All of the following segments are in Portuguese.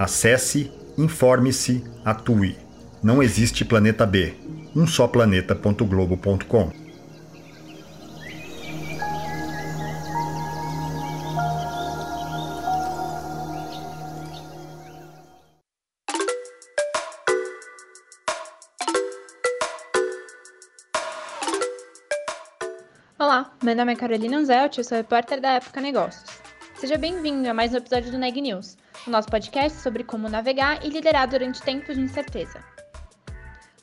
Acesse, informe-se, atue. Não existe planeta B. Um só planeta.globo.com. Olá, meu nome é Carolina Anzelt, eu sou repórter da Época Negócios. Seja bem-vindo a mais um episódio do Neg News, o nosso podcast sobre como navegar e liderar durante tempos de incerteza.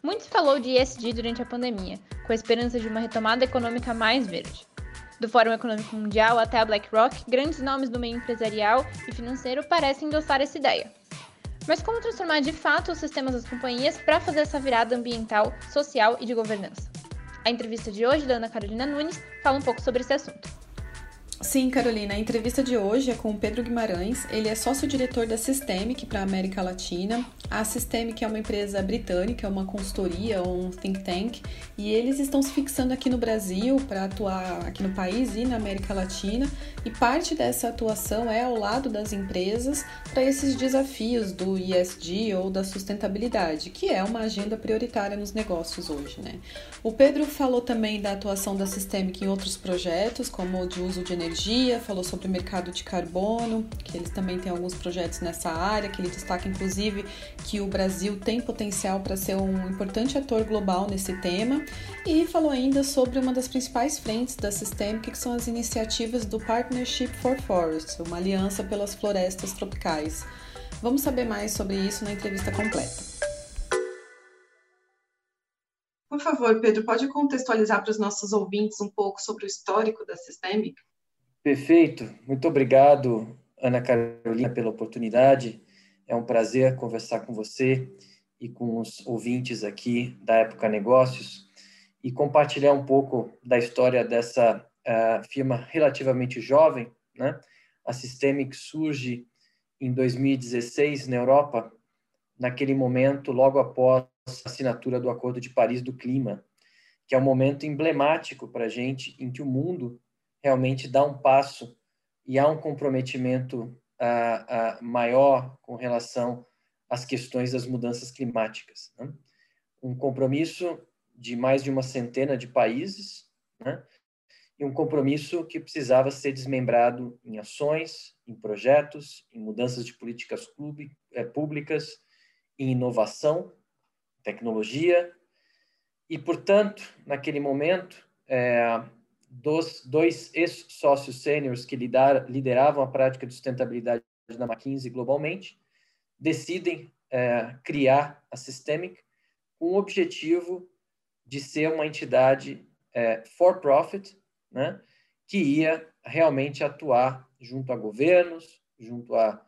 Muito se falou de ESG durante a pandemia, com a esperança de uma retomada econômica mais verde. Do Fórum Econômico Mundial até a BlackRock, grandes nomes do meio empresarial e financeiro parecem endossar essa ideia. Mas como transformar de fato os sistemas das companhias para fazer essa virada ambiental, social e de governança? A entrevista de hoje da Ana Carolina Nunes fala um pouco sobre esse assunto. Sim, Carolina, a entrevista de hoje é com o Pedro Guimarães. Ele é sócio-diretor da Systemic para a América Latina. A Systemic é uma empresa britânica, é uma consultoria, um think tank, e eles estão se fixando aqui no Brasil para atuar aqui no país e na América Latina. E parte dessa atuação é ao lado das empresas para esses desafios do ESG ou da sustentabilidade, que é uma agenda prioritária nos negócios hoje, né? O Pedro falou também da atuação da Systemic em outros projetos, como o de uso de energia, falou sobre o mercado de carbono, que eles também têm alguns projetos nessa área, que ele destaca inclusive que o Brasil tem potencial para ser um importante ator global nesse tema, e falou ainda sobre uma das principais frentes da Systemic, que são as iniciativas do Partnership for Forests, uma aliança pelas florestas tropicais. Vamos saber mais sobre isso na entrevista completa. Por favor, Pedro, pode contextualizar para os nossos ouvintes um pouco sobre o histórico da Systemic? Perfeito. Muito obrigado, Ana Carolina, pela oportunidade. É um prazer conversar com você e com os ouvintes aqui da Época Negócios e compartilhar um pouco da história dessa uh, firma relativamente jovem. Né? A Systemic surge em 2016 na Europa, naquele momento, logo após a assinatura do Acordo de Paris do Clima, que é um momento emblemático para a gente em que o mundo realmente dá um passo e há um comprometimento uh, uh, maior com relação às questões das mudanças climáticas. Né? Um compromisso de mais de uma centena de países, né? e um compromisso que precisava ser desmembrado em ações, em projetos, em mudanças de políticas eh, públicas, em inovação, tecnologia, e, portanto, naquele momento, é, dos dois ex-sócios sêniores que lideravam a prática de sustentabilidade da McKinsey globalmente, decidem é, criar a Systemic com o objetivo de ser uma entidade é, for profit, né, que ia realmente atuar junto a governos, junto a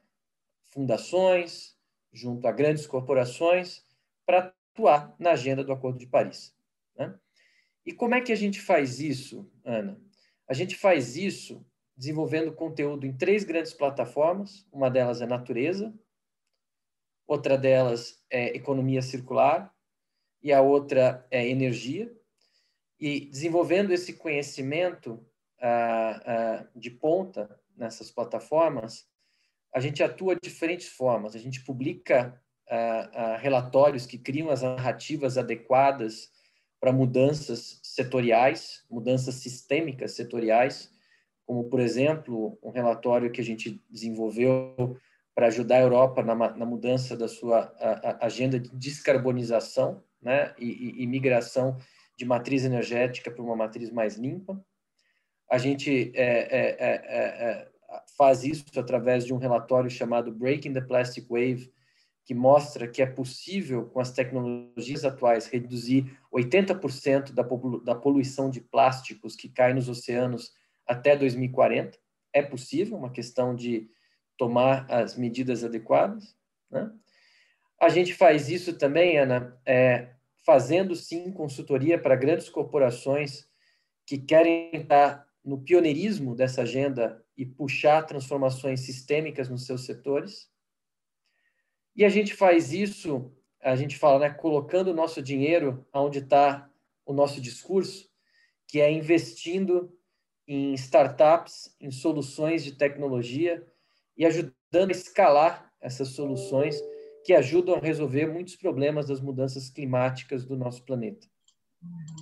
fundações, junto a grandes corporações, para atuar na agenda do Acordo de Paris. Né? E como é que a gente faz isso, Ana? A gente faz isso desenvolvendo conteúdo em três grandes plataformas. Uma delas é natureza, outra delas é economia circular e a outra é energia. E desenvolvendo esse conhecimento ah, ah, de ponta nessas plataformas, a gente atua de diferentes formas. A gente publica ah, relatórios que criam as narrativas adequadas para mudanças setoriais, mudanças sistêmicas setoriais, como, por exemplo, um relatório que a gente desenvolveu para ajudar a Europa na, na mudança da sua a, a agenda de descarbonização né, e, e, migração de matriz energética para uma matriz mais limpa. A gente é, é, é, é, é faz isso através de um relatório chamado Breaking the Plastic Wave, que mostra que é possível, com as tecnologias atuais, reduzir 80% da, poluição de plásticos que cai nos oceanos até 2040. É possível, uma questão de tomar as medidas adequadas. Né? A gente faz isso também, Ana, é, fazendo sim consultoria para grandes corporações que querem estar no pioneirismo dessa agenda e puxar transformações sistêmicas nos seus setores. E a gente faz isso, a gente fala, né, colocando o nosso dinheiro onde está o nosso discurso, que é investindo em startups, em soluções de tecnologia e ajudando a escalar essas soluções que ajudam a resolver muitos problemas das mudanças climáticas do nosso planeta.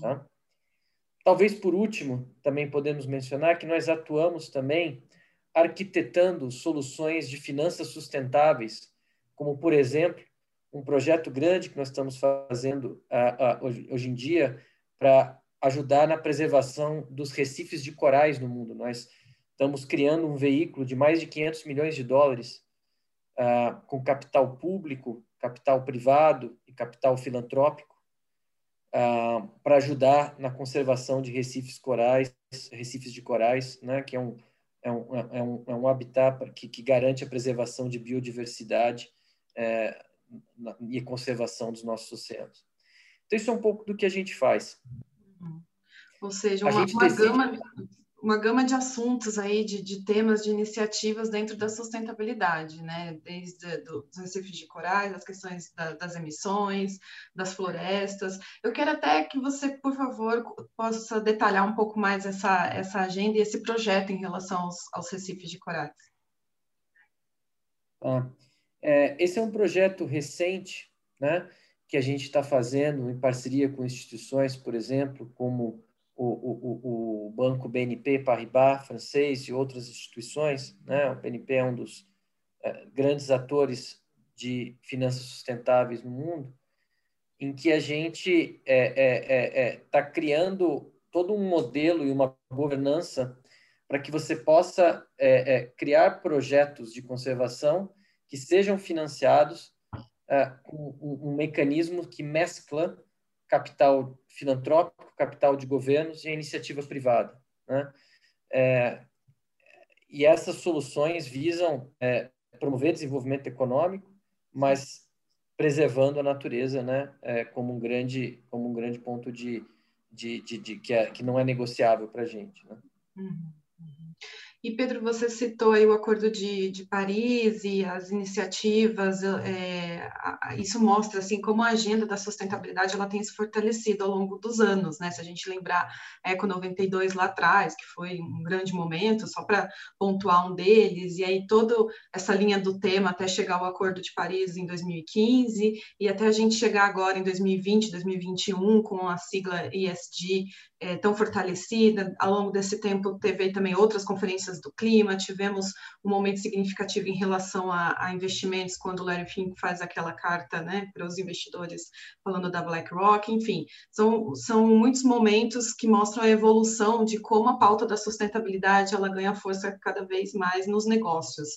Tá? Talvez por último, também podemos mencionar que nós atuamos também arquitetando soluções de finanças sustentáveis, como, por exemplo, um projeto grande que nós estamos fazendo uh, uh, hoje, hoje em dia para ajudar na preservação dos recifes de corais no mundo. Nós estamos criando um veículo de mais de 500 milhões de dólares uh, com capital público, capital privado e capital filantrópico uh, para ajudar na conservação de recifes corais, recifes de corais, né, que é um, é um, é um, é um habitat que, que garante a preservação de biodiversidade é, na, e conservação dos nossos oceanos. Então, isso é um pouco do que a gente faz. Ou seja, uma, uma gama uma gama de assuntos aí, de, de, temas, de iniciativas dentro da sustentabilidade, né? Desde do, dos recifes de corais, as questões da, das emissões, das florestas. Eu quero até que você, por favor, possa detalhar um pouco mais essa, essa agenda e esse projeto em relação aos, aos recifes de corais. Ah, é, esse é um projeto recente, né? Que a gente está fazendo em parceria com instituições, por exemplo, como o, o, o Banco BNP Paribas francês e outras instituições, né? O BNP é um dos é, grandes atores de finanças sustentáveis no mundo, em que a gente está é, é, é, tá criando todo um modelo e uma governança para que você possa criar projetos de conservação que sejam financiados com um, um mecanismo que mescla capital filantrópico, capital de governos e iniciativa privada. Né? É, e essas soluções visam é, promover desenvolvimento econômico, mas preservando a natureza, né, é, como um grande como um grande ponto de, de, de, de que, é, que não é negociável para a gente. Né? Uhum. E, Pedro, você citou aí o Acordo de, de Paris e as iniciativas, é, isso mostra, assim, como a agenda da sustentabilidade, ela tem se fortalecido ao longo dos anos, né? Se a gente lembrar a Eco 92 lá atrás, que foi um grande momento, só para pontuar um deles, e aí toda essa linha do tema até chegar ao Acordo de Paris em 2015, e até a gente chegar agora em 2020, 2021, com a sigla ESG é, tão fortalecida. Ao longo desse tempo, teve também outras conferências do clima, tivemos um momento significativo em relação a, a investimentos, quando o Larry Fink faz aquela carta né, para os investidores falando da BlackRock, enfim, são, são muitos momentos que mostram a evolução de como a pauta da sustentabilidade ela ganha força cada vez mais nos negócios.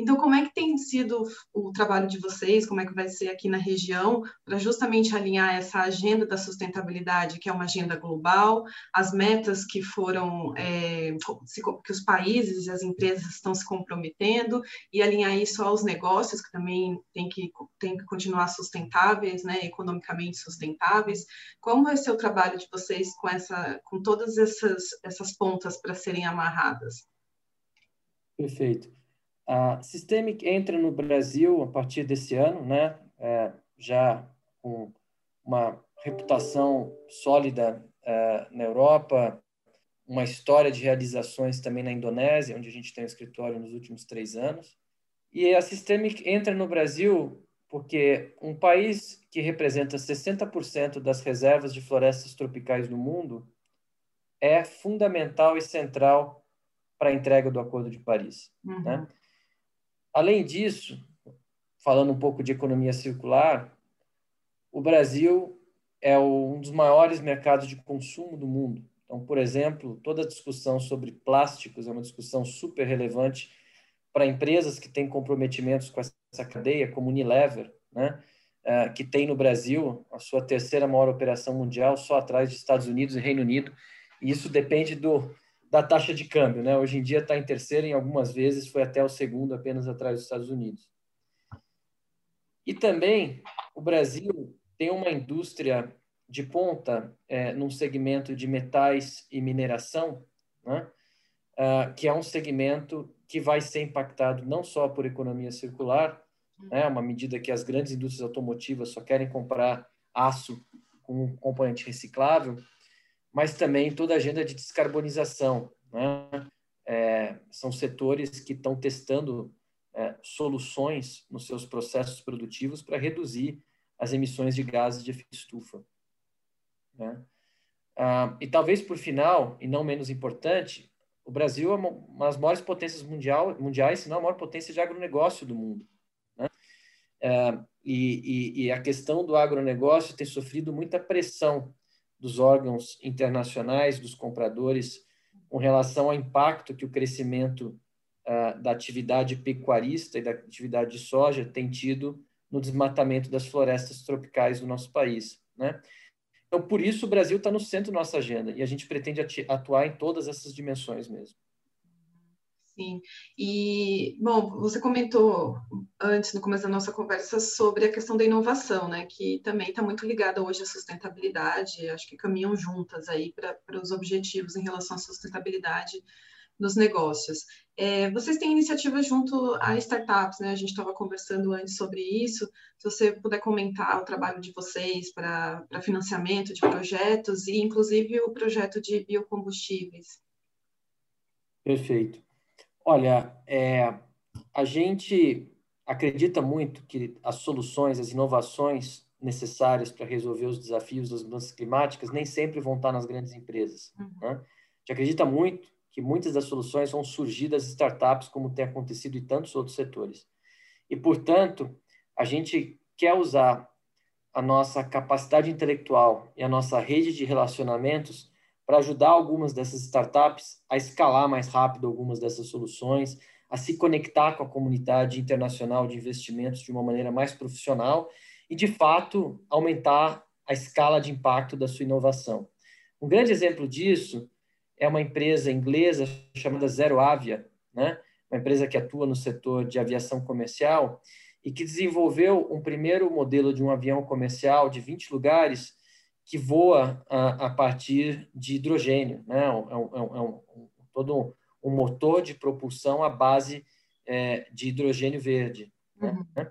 Então, como é que tem sido o trabalho de vocês, como é que vai ser aqui na região, para justamente alinhar essa agenda da sustentabilidade, que é uma agenda global, as metas que foram, é, que os países e as empresas estão se comprometendo, e alinhar isso aos negócios, que também tem que, tem que continuar sustentáveis, né, economicamente sustentáveis. Como vai ser o trabalho de vocês com, essa, com todas essas, essas pontas para serem amarradas? Perfeito. A Systemic entra no Brasil a partir desse ano, né? É, já com uma reputação sólida é, na Europa, uma história de realizações também na Indonésia, onde a gente tem um escritório nos últimos três anos. E a Systemic entra no Brasil porque um país que representa 60% das reservas de florestas tropicais no mundo é fundamental e central para a entrega do Acordo de Paris. Uhum. Né? Além disso, falando um pouco de economia circular, o Brasil é um dos maiores mercados de consumo do mundo. Então, por exemplo, toda a discussão sobre plásticos é uma discussão super relevante para empresas que têm comprometimentos com essa cadeia, como Unilever, né? Uh, que tem no Brasil a sua terceira maior operação mundial, só atrás de Estados Unidos e Reino Unido. E isso depende do, da taxa de câmbio. Né? Hoje em dia está em terceiro, em algumas vezes foi até o segundo, apenas atrás dos Estados Unidos. E também o Brasil tem uma indústria de ponta é, num segmento de metais e mineração, né? uh, que é um segmento que vai ser impactado não só por economia circular, né? uma medida que as grandes indústrias automotivas só querem comprar aço com um componente reciclável, mas também toda a agenda de descarbonização. Né? É, são setores que estão testando é, soluções nos seus processos produtivos para reduzir as emissões de gases de efeito estufa. Né? Ah, e talvez por final, e não menos importante, o Brasil é uma das maiores potências mundial, mundiais, se não a maior potência de agronegócio do mundo. Né? É, e, e, e, a questão do agronegócio tem sofrido muita pressão dos órgãos internacionais, dos compradores, com relação ao impacto que o crescimento uh, da atividade pecuarista e da atividade de soja tem tido no desmatamento das florestas tropicais do nosso país. Né? Então, por isso, o Brasil está no centro da nossa agenda e a gente pretende atuar em todas essas dimensões mesmo. Sim. E, bom, você comentou antes, no começo da nossa conversa, sobre a questão da inovação, né, que também está muito ligada hoje à sustentabilidade, acho que caminham juntas aí para os objetivos em relação à sustentabilidade nos negócios. É, vocês têm iniciativas junto a startups, né? A gente estava conversando antes sobre isso. Se você puder comentar o trabalho de vocês para financiamento de projetos e, inclusive, o projeto de biocombustíveis. Perfeito. Olha, é, a gente acredita muito que as soluções, as inovações necessárias para resolver os desafios das mudanças climáticas nem sempre vão estar nas grandes empresas. Uhum. Né? A gente acredita muito que muitas das soluções vão surgir das startups, como tem acontecido em tantos outros setores. E, portanto, a gente quer usar a nossa capacidade intelectual e a nossa rede de relacionamentos para ajudar algumas dessas startups a escalar mais rápido algumas dessas soluções, a se conectar com a comunidade internacional de investimentos de uma maneira mais profissional e, de fato, aumentar a escala de impacto da sua inovação. Um grande exemplo disso é uma empresa inglesa chamada Zero Avia, né? uma empresa que atua no setor de aviação comercial e que desenvolveu um primeiro modelo de um avião comercial de 20 lugares que voa a, a partir de hidrogênio, né? É, um, é, um, é um, todo um, motor de propulsão à base é, de hidrogênio verde. Né? Uhum.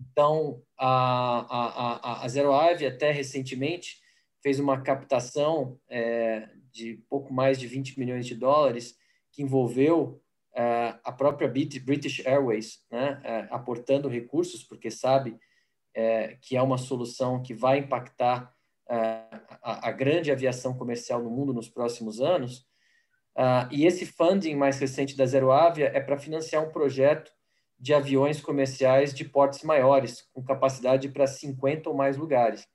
Então, a, a, a, a até recentemente fez uma captação é, de pouco mais de 20 milhões de dólares, que envolveu uh, a própria British Airways, né, uh, aportando recursos, porque sabe uh, que é uma solução que vai impactar a, a, grande aviação comercial no mundo nos próximos anos. e esse funding mais recente da Zero Avia é para financiar um projeto de aviões comerciais de portes maiores, com capacidade para 50 ou mais lugares.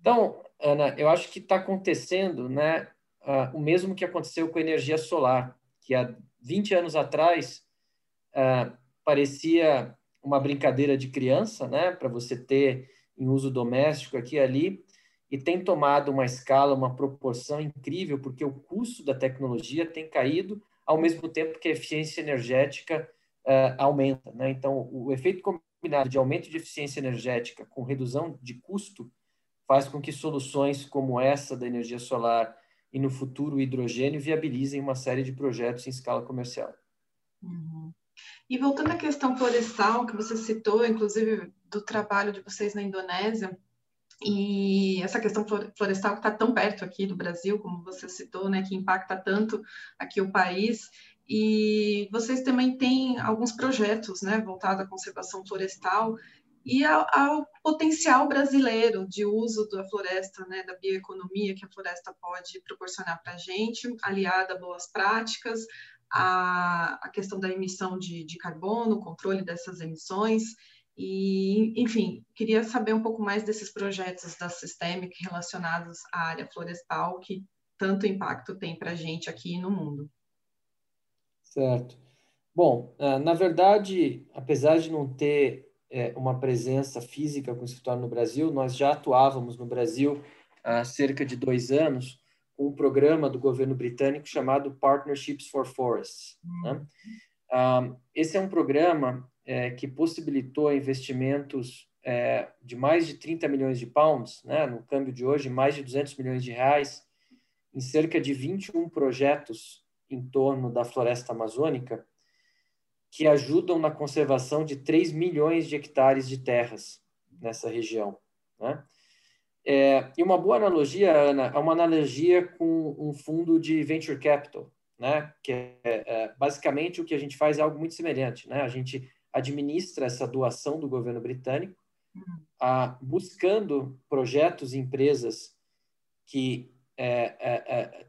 Então, Ana, eu acho que está acontecendo né, uh, o mesmo que aconteceu com a energia solar, que há 20 anos atrás uh, parecia uma brincadeira de criança, né, para você ter em uso doméstico aqui e ali, e tem tomado uma escala, uma proporção incrível, porque o custo da tecnologia tem caído ao mesmo tempo que a eficiência energética uh, aumenta. Né? Então, o efeito combinado de aumento de eficiência energética com redução de custo faz com que soluções como essa da energia solar e no futuro o hidrogênio viabilizem uma série de projetos em escala comercial. Uhum. E voltando à questão florestal, que você citou, inclusive do trabalho de vocês na Indonésia, e essa questão florestal que está tão perto aqui do Brasil, como você citou, né, que impacta tanto aqui o país, e vocês também têm alguns projetos, né, voltados à conservação florestal, e ao, ao, potencial brasileiro de uso da floresta, né, da bioeconomia que a floresta pode proporcionar para a gente, aliada a boas práticas, a, a questão da emissão de, de carbono, controle dessas emissões, e, enfim, queria saber um pouco mais desses projetos da Systemic relacionados à área florestal, que tanto impacto tem para a gente aqui no mundo. Certo. Bom, ah, na verdade, apesar de não ter é, uma presença física com o escritório no Brasil. Nós já atuávamos no Brasil há cerca de dois anos com um programa do governo britânico chamado Partnerships for Forests. Né? Ah, esse é um programa é, que possibilitou investimentos é, de mais de 30 milhões de pounds, né, no câmbio de hoje, mais de 200 milhões de reais, em cerca de 21 projetos em torno da floresta amazônica, que ajudam na conservação de 3 milhões de hectares de terras nessa região. Né? É, e uma boa analogia, Ana, é uma analogia com um fundo de venture capital, né? que é, é, basicamente o que a gente faz é algo muito semelhante. Né? A gente administra essa doação do governo britânico, a, buscando projetos e empresas que é, é, é,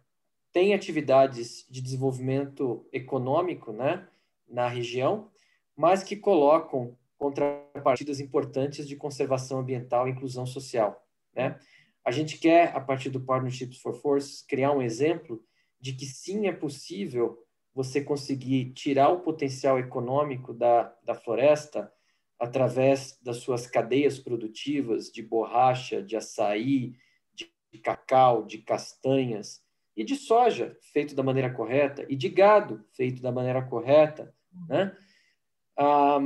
têm atividades de desenvolvimento econômico né, na região, mas que colocam contrapartidas importantes de conservação ambiental e inclusão social. Né? A gente quer, a partir do Partnerships for Force, criar um exemplo de que sim é possível você conseguir tirar o potencial econômico da, da floresta através das suas cadeias produtivas de borracha, de açaí, de cacau, de castanhas e de soja feito da maneira correta e de gado feito da maneira correta, né? Ah,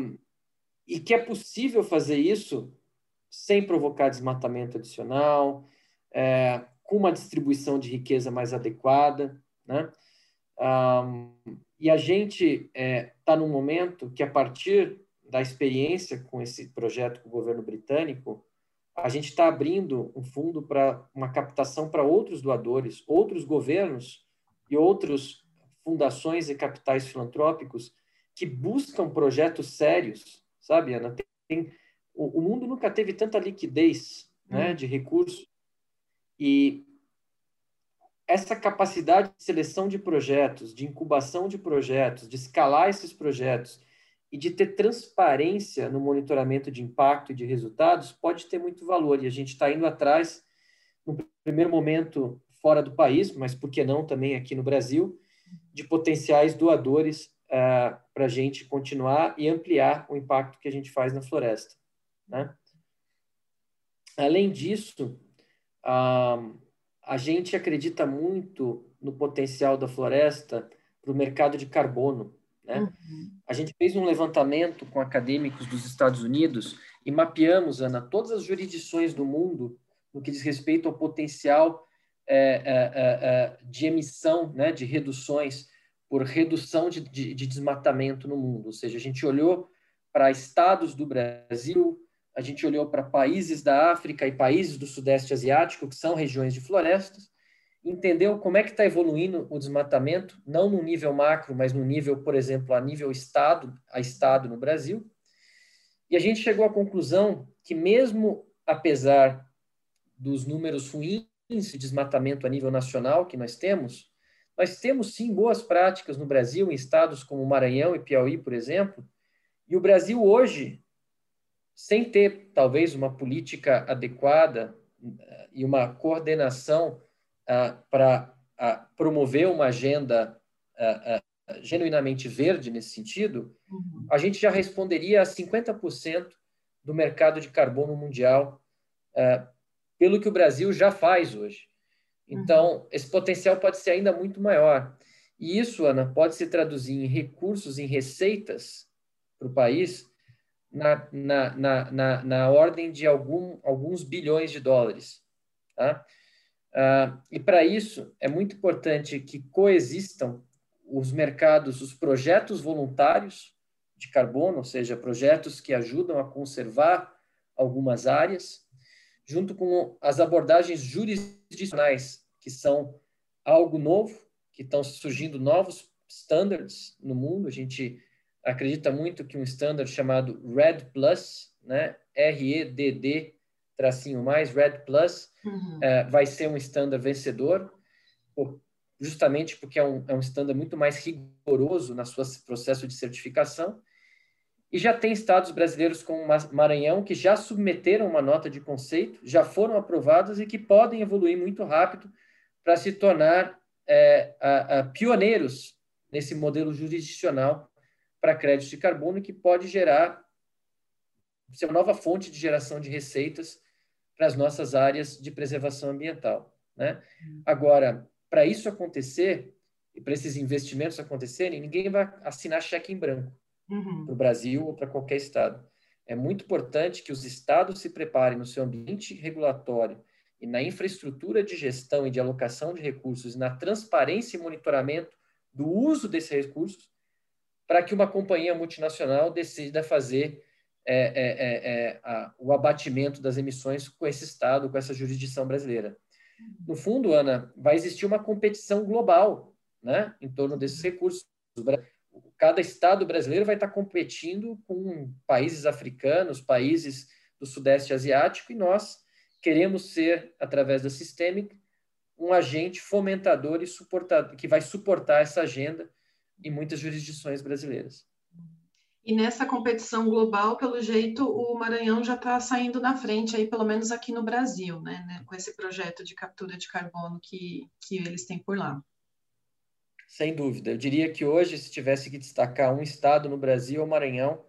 e que é possível fazer isso sem provocar desmatamento adicional, é, com uma distribuição de riqueza mais adequada, né? Um, e a gente está é, tá num momento que, a partir da experiência com esse projeto com o governo britânico, a gente está abrindo um fundo para uma captação para outros doadores, outros governos e outras fundações e capitais filantrópicos que buscam projetos sérios, sabe, Ana? Tem, o, o, mundo nunca teve tanta liquidez né, hum. de recursos e essa capacidade de seleção de projetos, de incubação de projetos, de escalar esses projetos e de ter transparência no monitoramento de impacto e de resultados pode ter muito valor. E a gente está indo atrás, no primeiro momento, fora do país, mas por que não também aqui no Brasil, de potenciais doadores uh, eh, para a gente continuar e ampliar o impacto que a gente faz na floresta. Né? Além disso, uh, a gente acredita muito no potencial da floresta para o mercado de carbono. Né? Uhum. A gente fez um levantamento com acadêmicos dos Estados Unidos e mapeamos, Ana, todas as jurisdições do mundo no que diz respeito ao potencial é, é, é, é de emissão, né, de reduções por redução de, de, de desmatamento no mundo. Ou seja, a gente olhou para estados do Brasil, a gente olhou para países da África e países do Sudeste Asiático, que são regiões de florestas, entendeu como é que está evoluindo o desmatamento, não no nível macro, mas no nível, por exemplo, a nível estado, a estado no Brasil. E a gente chegou à conclusão que mesmo apesar dos números ruins de desmatamento a nível nacional que nós temos, nós temos sim boas práticas no Brasil, em estados como Maranhão e Piauí, por exemplo, e o Brasil hoje sem ter talvez uma política adequada eh, e uma coordenação uh, para uh, promover uma agenda uh, genuinamente verde nesse sentido, uhum. a gente já responderia a 50% do mercado de carbono mundial, pelo que o Brasil já faz hoje. Então, uhum. esse potencial pode ser ainda muito maior. E isso, Ana, pode se traduzir em recursos, em receitas para o país na, na, na, na, ordem de algum, alguns bilhões de dólares. Tá? Uh, e para isso é muito importante que coexistam os mercados, os projetos voluntários de carbono, ou seja, projetos que ajudam a conservar algumas áreas, junto com as abordagens jurisdicionais, que são algo novo, que estão surgindo novos standards no mundo. A gente acredita muito que um standard chamado RED Plus, né, R-E-D-D, tracinho mais, RED Plus, uhum. é, vai ser um standard vencedor, justamente porque é um, é um standard muito mais rigoroso na sua processo de certificação. E já tem estados brasileiros como Maranhão que já submeteram uma nota de conceito, já foram aprovados e que podem evoluir muito rápido para se tornar é, a, a pioneiros nesse modelo jurisdicional para créditos de carbono que pode gerar ser uma nova fonte de geração de receitas para as nossas áreas de preservação ambiental. Né? Agora, para isso acontecer e para esses investimentos acontecerem, ninguém vai assinar cheque em branco uhum. para o Brasil ou para qualquer estado. É muito importante que os estados se preparem no seu ambiente regulatório e na infraestrutura de gestão e de alocação de recursos, na transparência e monitoramento do uso desses recursos, para que uma companhia multinacional decida fazer é, é, é, é, a, o abatimento das emissões com esse Estado, com essa jurisdição brasileira. No fundo, Ana, vai existir uma competição global né, em torno desses recursos. Cada Estado brasileiro vai estar competindo com países africanos, países do Sudeste Asiático, e nós queremos ser, através da Systemic, um agente fomentador e suportador, que vai suportar essa agenda em muitas jurisdições brasileiras. E nessa competição global, pelo jeito, o Maranhão já está saindo na frente, aí, pelo menos aqui no Brasil, né, né, com esse projeto de captura de carbono que, que eles têm por lá. Sem dúvida. Eu diria que hoje, se tivesse que destacar um estado no Brasil, é o Maranhão,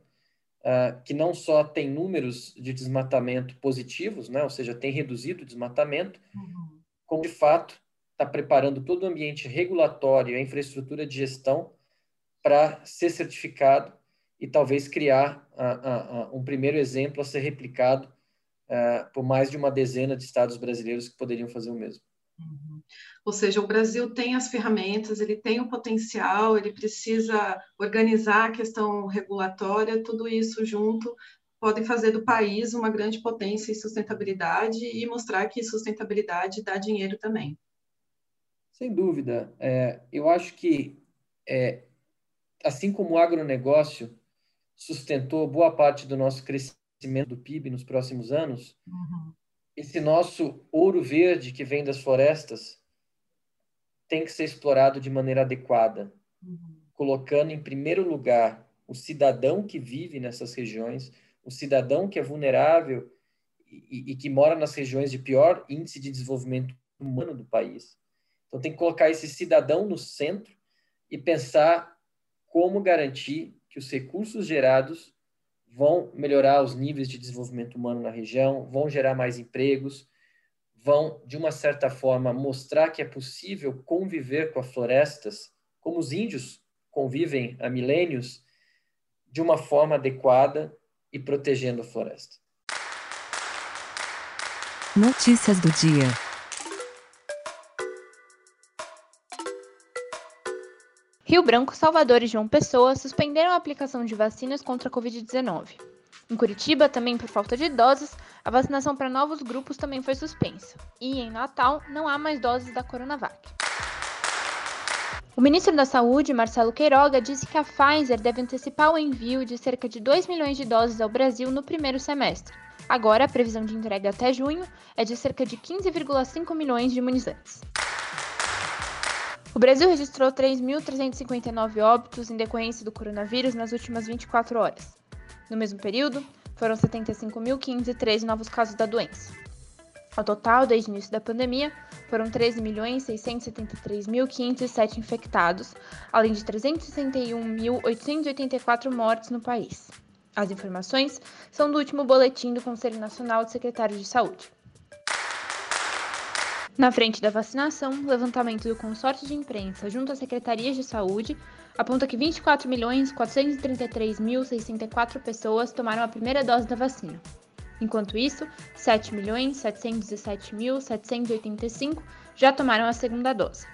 uh, que não só tem números de desmatamento positivos, né, ou seja, tem reduzido o desmatamento, uhum. como de fato está preparando todo o ambiente regulatório e a infraestrutura de gestão para ser certificado e talvez criar uh, uh, um primeiro exemplo a ser replicado uh, por mais de uma dezena de estados brasileiros que poderiam fazer o mesmo. Uhum. Ou seja, o Brasil tem as ferramentas, ele tem o potencial, ele precisa organizar a questão regulatória, tudo isso junto pode fazer do país uma grande potência em sustentabilidade e mostrar que sustentabilidade dá dinheiro também. Sem dúvida. É, eu acho que, é, assim como o agronegócio sustentou boa parte do nosso crescimento do PIB nos próximos anos, uhum. esse nosso ouro verde que vem das florestas tem que ser explorado de maneira adequada, uhum. colocando em primeiro lugar o cidadão que vive nessas regiões, o cidadão que é vulnerável e, e que mora nas regiões de pior índice de desenvolvimento humano do país. Então tem que colocar esse cidadão no centro e pensar como garantir que os recursos gerados vão melhorar os níveis de desenvolvimento humano na região, vão gerar mais empregos, vão, de uma certa forma, mostrar que é possível conviver com as florestas, como os índios convivem há milênios, de uma forma adequada e protegendo a floresta. Notícias do dia. Rio Branco, Salvador e João Pessoa suspenderam a aplicação de vacinas contra a Covid-19. Em Curitiba, também por falta de doses, a vacinação para novos grupos também foi suspensa. E em Natal, não há mais doses da Coronavac. O ministro da Saúde, Marcelo Queiroga, disse que a Pfizer deve antecipar o envio de cerca de 2 milhões de doses ao Brasil no primeiro semestre. Agora, a previsão de entrega até junho é de cerca de 15,5 milhões de imunizantes. O Brasil registrou 3.359 óbitos em decorrência do coronavírus nas últimas 24 horas. No mesmo período, foram 75.513 novos casos da doença. Ao total, desde o início da pandemia, foram 13.673.507 infectados, além de 361.884 mortes no país. As informações são do último boletim do Conselho Nacional de Secretários de Saúde. Na frente da vacinação, o levantamento do consórcio de imprensa junto às secretarias de saúde aponta que 24.433.064 pessoas tomaram a primeira dose da vacina. Enquanto isso, 7.717.785 já tomaram a segunda dose.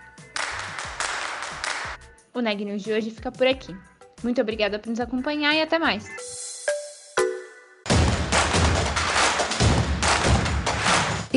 O Neg News de hoje fica por aqui. Muito obrigada por nos acompanhar e até mais!